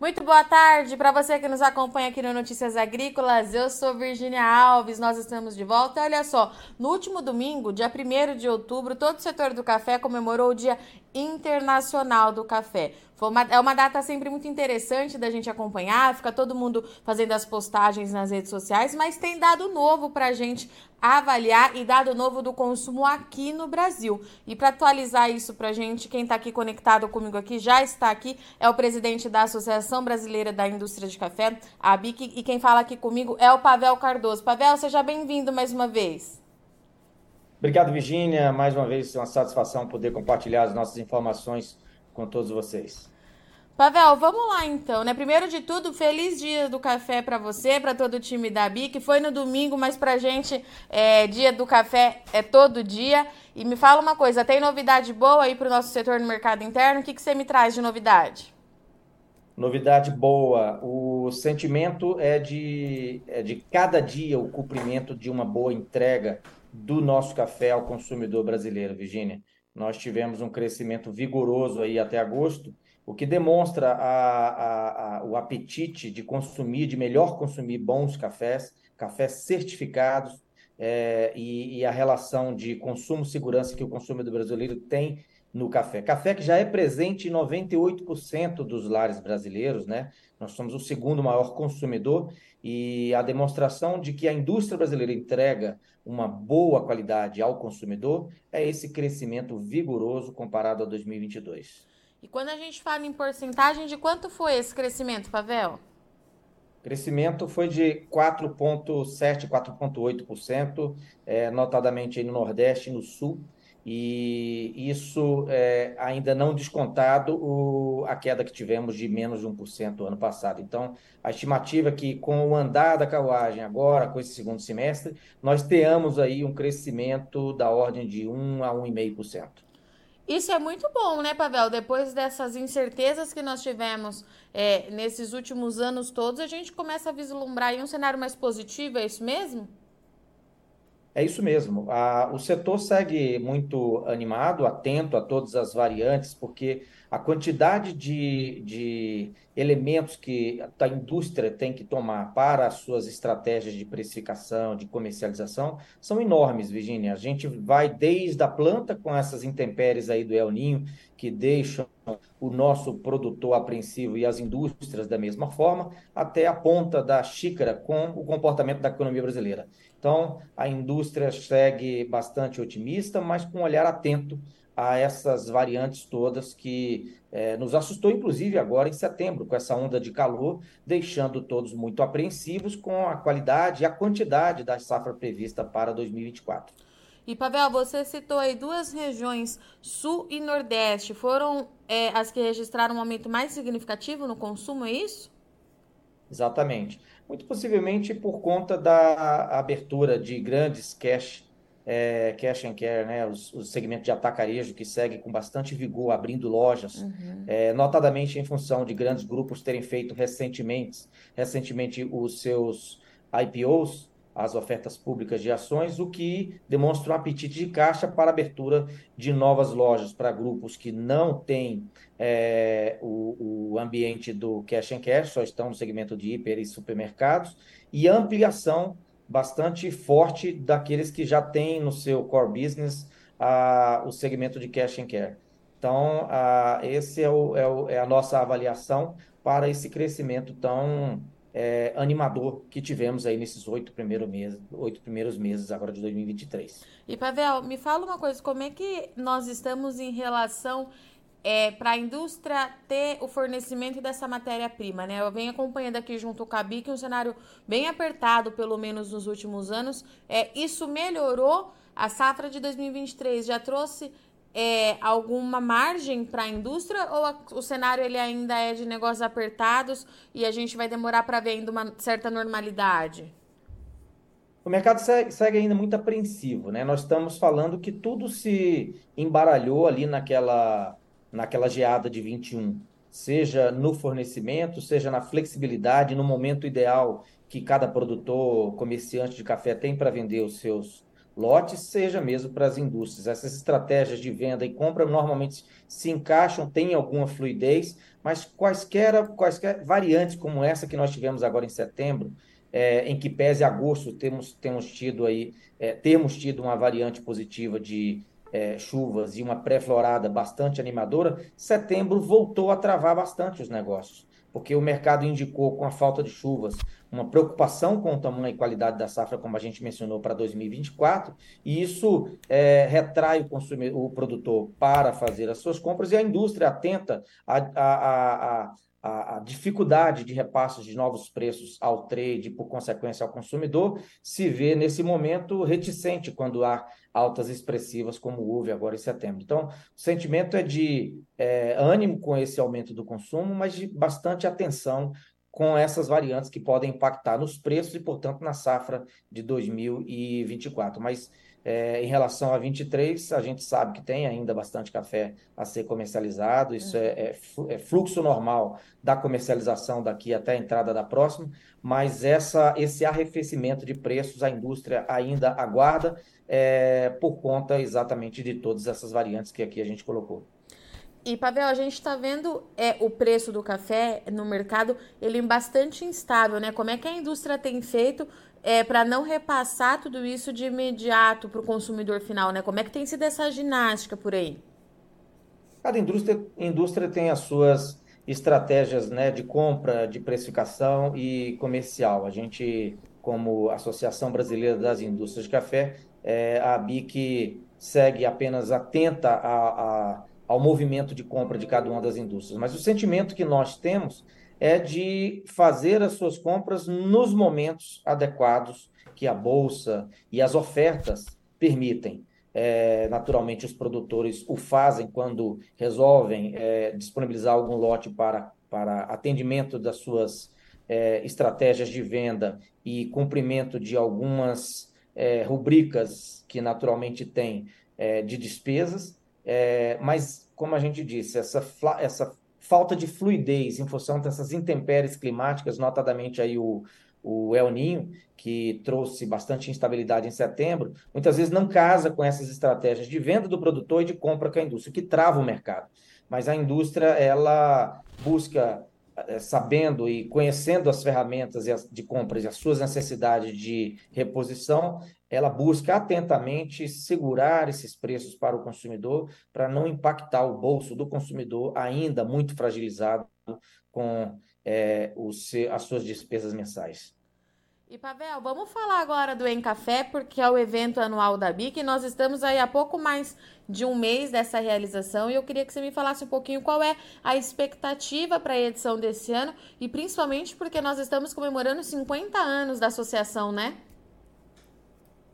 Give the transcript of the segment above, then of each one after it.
Muito boa tarde para você que nos acompanha aqui no Notícias Agrícolas. Eu sou Virginia Alves, nós estamos de volta. Olha só, no último domingo, dia 1 de outubro, todo o setor do café comemorou o Dia Internacional do Café. Uma, é uma data sempre muito interessante da gente acompanhar, fica todo mundo fazendo as postagens nas redes sociais, mas tem dado novo para a gente avaliar e dado novo do consumo aqui no Brasil. E para atualizar isso para a gente, quem está aqui conectado comigo aqui já está aqui, é o presidente da Associação Brasileira da Indústria de Café, a ABIC, e quem fala aqui comigo é o Pavel Cardoso. Pavel, seja bem-vindo mais uma vez. Obrigado, Virginia. Mais uma vez, é uma satisfação poder compartilhar as nossas informações com todos vocês. Pavel, vamos lá então, né? Primeiro de tudo, feliz dia do café para você, para todo o time da BIC. Foi no domingo, mas pra gente é, dia do café é todo dia. E me fala uma coisa, tem novidade boa aí para o nosso setor no mercado interno? O que, que você me traz de novidade? Novidade boa. O sentimento é de, é de cada dia o cumprimento de uma boa entrega do nosso café ao consumidor brasileiro, Virginia. Nós tivemos um crescimento vigoroso aí até agosto o que demonstra a, a, a, o apetite de consumir, de melhor consumir bons cafés, cafés certificados, é, e, e, a relação de consumo-segurança que o consumidor brasileiro tem no café. Café que já é presente em 98% dos lares brasileiros, né? Nós somos o segundo maior consumidor e a demonstração de que a indústria brasileira entrega uma boa qualidade ao consumidor é esse crescimento vigoroso comparado a 2022. E quando a gente fala em porcentagem, de quanto foi esse crescimento, Pavel? Crescimento foi de 4,7%, 4,8%, é, notadamente no Nordeste e no Sul, e isso é, ainda não descontado o, a queda que tivemos de menos de 1% ano passado. Então, a estimativa é que com o andar da carruagem agora, com esse segundo semestre, nós tenhamos aí um crescimento da ordem de 1 a 1,5%. Isso é muito bom, né, Pavel? Depois dessas incertezas que nós tivemos é, nesses últimos anos todos, a gente começa a vislumbrar um cenário mais positivo, é isso mesmo? É isso mesmo. A, o setor segue muito animado, atento a todas as variantes, porque a quantidade de, de elementos que a indústria tem que tomar para as suas estratégias de precificação, de comercialização, são enormes, Virginia. A gente vai desde a planta com essas intempéries aí do El Ninho, que deixam o nosso produtor apreensivo e as indústrias da mesma forma, até a ponta da xícara com o comportamento da economia brasileira. Então, a indústria segue bastante otimista, mas com um olhar atento a essas variantes todas que é, nos assustou, inclusive agora em setembro, com essa onda de calor, deixando todos muito apreensivos com a qualidade e a quantidade da safra prevista para 2024. E Pavel, você citou aí duas regiões, Sul e Nordeste, foram é, as que registraram um aumento mais significativo no consumo, é isso? Exatamente. Muito possivelmente por conta da abertura de grandes cash é, cash and care, né, os, os segmentos de atacarejo que segue com bastante vigor, abrindo lojas, uhum. é, notadamente em função de grandes grupos terem feito recentemente, recentemente os seus IPOs, as ofertas públicas de ações, o que demonstra um apetite de caixa para abertura de novas lojas para grupos que não têm é, o, o ambiente do cash and care, só estão no segmento de hiper e supermercados, e ampliação bastante forte daqueles que já têm no seu core business a, o segmento de cash and care. Então, a, esse é, o, é, o, é, a nossa avaliação para esse crescimento tão é, animador que tivemos aí nesses oito primeiros meses, oito primeiros meses agora de 2023. E Pavel, me fala uma coisa, como é que nós estamos em relação é, para a indústria ter o fornecimento dessa matéria-prima, né? Eu venho acompanhando aqui junto com a BIC um cenário bem apertado, pelo menos nos últimos anos. É, isso melhorou a safra de 2023, já trouxe é, alguma margem para a indústria ou a, o cenário ele ainda é de negócios apertados e a gente vai demorar para ver ainda uma certa normalidade? O mercado segue, segue, ainda muito apreensivo, né? Nós estamos falando que tudo se embaralhou ali naquela naquela geada de 21, seja no fornecimento, seja na flexibilidade, no momento ideal que cada produtor, comerciante de café tem para vender os seus lotes, seja mesmo para as indústrias. Essas estratégias de venda e compra normalmente se encaixam, têm alguma fluidez, mas quaisquer, quaisquer variantes como essa que nós tivemos agora em setembro, é, em que pese agosto temos, temos tido aí, é, temos tido uma variante positiva de é, chuvas e uma pré-florada bastante animadora, setembro voltou a travar bastante os negócios, porque o mercado indicou com a falta de chuvas uma preocupação com o tamanho e qualidade da safra, como a gente mencionou, para 2024, e isso é, retrai o, consumidor, o produtor para fazer as suas compras e a indústria atenta a, a, a a, a, dificuldade de repasses de novos preços ao trade, e, por consequência ao consumidor, se vê nesse momento reticente quando há altas expressivas como houve agora em setembro. Então, o sentimento é de é, ânimo com esse aumento do consumo, mas de bastante atenção com essas variantes que podem impactar nos preços e, portanto, na safra de 2024. Mas é, em relação a 23, a gente sabe que tem ainda bastante café a ser comercializado, isso é, é, é, fluxo normal da comercialização daqui até a entrada da próxima, mas essa, esse arrefecimento de preços a indústria ainda aguarda é, por conta exatamente de todas essas variantes que aqui a gente colocou. E, Pavel, a gente está vendo é, o preço do café no mercado, ele é bastante instável, né? Como é que a indústria tem feito é, para não repassar tudo isso de imediato para o consumidor final, né? Como é que tem sido essa ginástica por aí? Cada indústria, indústria tem as suas estratégias né, de compra, de precificação e comercial. A gente, como Associação Brasileira das Indústrias de Café, é, a BIC segue apenas atenta a, a, ao movimento de compra de cada uma das indústrias. Mas o sentimento que nós temos é de fazer as suas compras nos momentos adequados que a bolsa e as ofertas permitem. É, naturalmente, os produtores o fazem quando resolvem é, disponibilizar algum lote para, para atendimento das suas é, estratégias de venda e cumprimento de algumas é, rubricas que naturalmente têm é, de despesas. É, mas, como a gente disse, essa, essa falta de fluidez em função dessas intempéries climáticas, notadamente aí o, o El Ninho, que trouxe bastante instabilidade em setembro, muitas vezes não casa com essas estratégias de venda do produtor e de compra com a indústria, que trava o mercado. Mas a indústria, ela busca sabendo e conhecendo as ferramentas de compras e as suas necessidades de reposição, ela busca atentamente segurar esses preços para o consumidor, para não impactar o bolso do consumidor, ainda muito fragilizado com é, os, as suas despesas mensais. E Pavel, vamos falar agora do Em Café, porque é o evento anual da BIC. Nós estamos aí há pouco mais de um mês dessa realização e eu queria que você me falasse um pouquinho qual é a expectativa para a edição desse ano e principalmente porque nós estamos comemorando 50 anos da associação, né?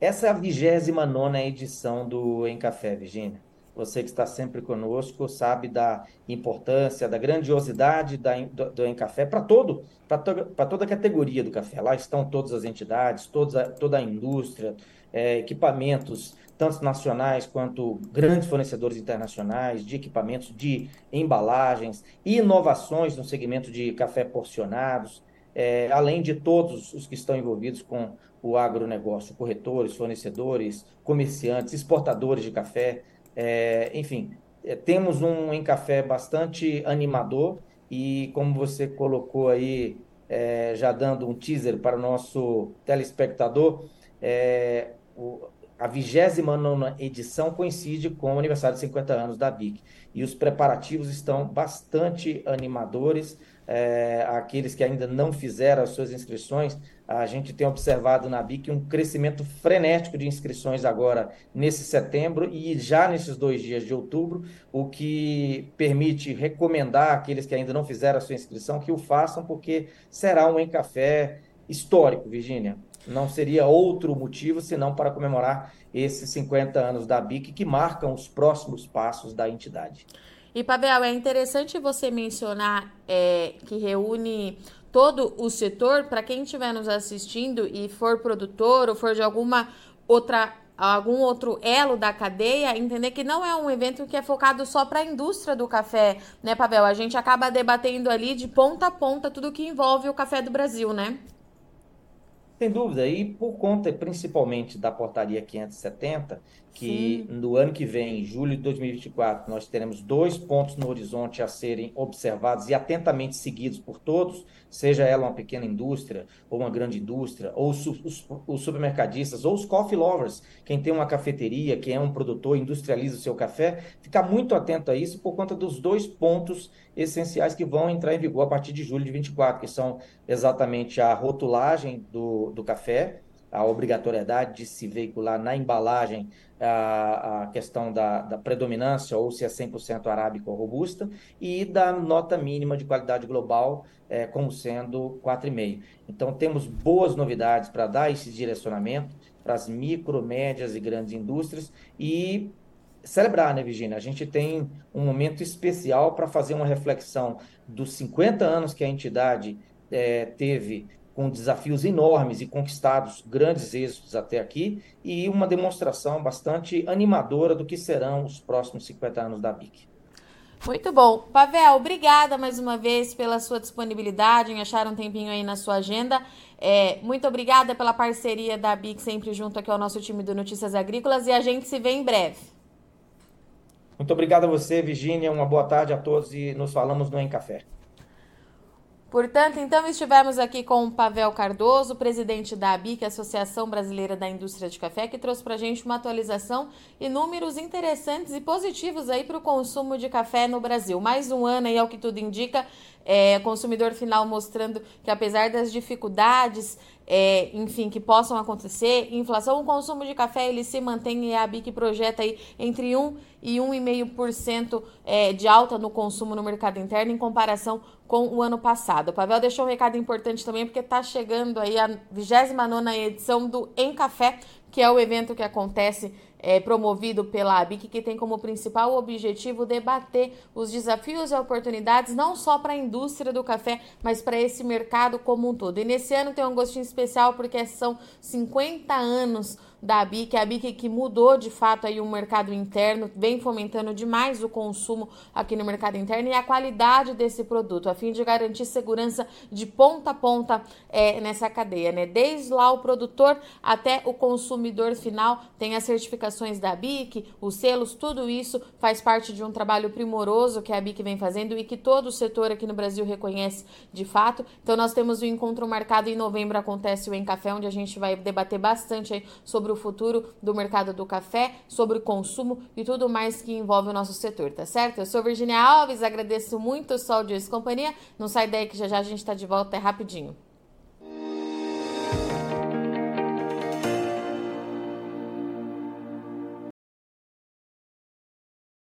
Essa é a 29 edição do Em Café, Virginia. Você que está sempre conosco sabe da importância, da grandiosidade da, do, do Em Café para todo, para to, toda a categoria do café. Lá estão todas as entidades, toda, toda a indústria, é, equipamentos, tanto nacionais quanto grandes fornecedores internacionais de equipamentos de embalagens, inovações no segmento de café porcionados, é, além de todos os que estão envolvidos com o agronegócio, corretores, fornecedores, comerciantes, exportadores de café, é, enfim, é, temos um em café bastante animador e, como você colocou aí, é, já dando um teaser para o nosso telespectador, é, o, a 29 edição coincide com o aniversário de 50 anos da BIC. E os preparativos estão bastante animadores é, aqueles que ainda não fizeram as suas inscrições, a gente tem observado na BIC um crescimento frenético de inscrições agora nesse setembro e já nesses dois dias de outubro, o que permite recomendar aqueles que ainda não fizeram a sua inscrição que o façam, porque será um em café histórico, Virgínia. Não seria outro motivo senão para comemorar esses 50 anos da BIC que marcam os próximos passos da entidade. E, Pavel, é interessante você mencionar é, que reúne todo o setor, para quem estiver nos assistindo e for produtor ou for de alguma outra algum outro elo da cadeia, entender que não é um evento que é focado só para a indústria do café, né, Pavel? A gente acaba debatendo ali de ponta a ponta tudo que envolve o café do Brasil, né? Sem dúvida, e por conta principalmente da portaria 570, que Sim. no ano que vem, em julho de 2024, nós teremos dois pontos no horizonte a serem observados e atentamente seguidos por todos, seja ela uma pequena indústria, ou uma grande indústria, ou os, os, os supermercadistas, ou os coffee lovers, quem tem uma cafeteria, quem é um produtor, industrializa o seu café, ficar muito atento a isso por conta dos dois pontos essenciais que vão entrar em vigor a partir de julho de 24, que são exatamente a rotulagem do, do café, a obrigatoriedade de se veicular na embalagem a, a questão da, da, predominância, ou se é 100% arábica ou robusta, e da nota mínima de qualidade global, é, como sendo 4,5. Então, temos boas novidades para dar esse direcionamento para as micro, médias e grandes indústrias e celebrar, né, Virginia? A gente tem um momento especial para fazer uma reflexão dos 50 anos que a entidade é, teve com desafios enormes e conquistados grandes êxitos até aqui, e uma demonstração bastante animadora do que serão os próximos 50 anos da BIC. Muito bom. Pavel, obrigada mais uma vez pela sua disponibilidade em achar um tempinho aí na sua agenda. É, muito obrigada pela parceria da BIC sempre junto aqui ao nosso time do Notícias Agrícolas e a gente se vê em breve. Muito obrigado a você, Virginia. Uma boa tarde a todos e nos falamos no Em Café. Portanto, então estivemos aqui com o Pavel Cardoso, presidente da ABIC, Associação Brasileira da Indústria de Café, que trouxe para a gente uma atualização e números interessantes e positivos aí para o consumo de café no Brasil. Mais um ano aí, ao que tudo indica, é, consumidor final mostrando que apesar das dificuldades é, enfim, que possam acontecer. Inflação, o consumo de café ele se mantém e a BIC projeta aí entre 1 e 1,5% é, de alta no consumo no mercado interno em comparação com o ano passado. O Pavel deixou um recado importante também porque está chegando aí a 29 edição do Em Café, que é o evento que acontece é, promovido pela ABIC, que tem como principal objetivo debater os desafios e oportunidades não só para a indústria do café, mas para esse mercado como um todo. E nesse ano tem um gostinho especial porque são 50 anos da BIC, a BIC que mudou de fato aí o mercado interno, vem fomentando demais o consumo aqui no mercado interno e a qualidade desse produto, a fim de garantir segurança de ponta a ponta é, nessa cadeia, né? Desde lá o produtor até o consumidor final tem as certificações da BIC, os selos, tudo isso faz parte de um trabalho primoroso que a BIC vem fazendo e que todo o setor aqui no Brasil reconhece de fato. Então nós temos um encontro marcado em novembro, acontece o Em Café, onde a gente vai debater bastante sobre o futuro do mercado do café, sobre o consumo e tudo mais que envolve o nosso setor, tá certo? Eu sou Virginia Alves, agradeço muito o Sol de Companhia. Não sai daí que já já a gente está de volta, é rapidinho.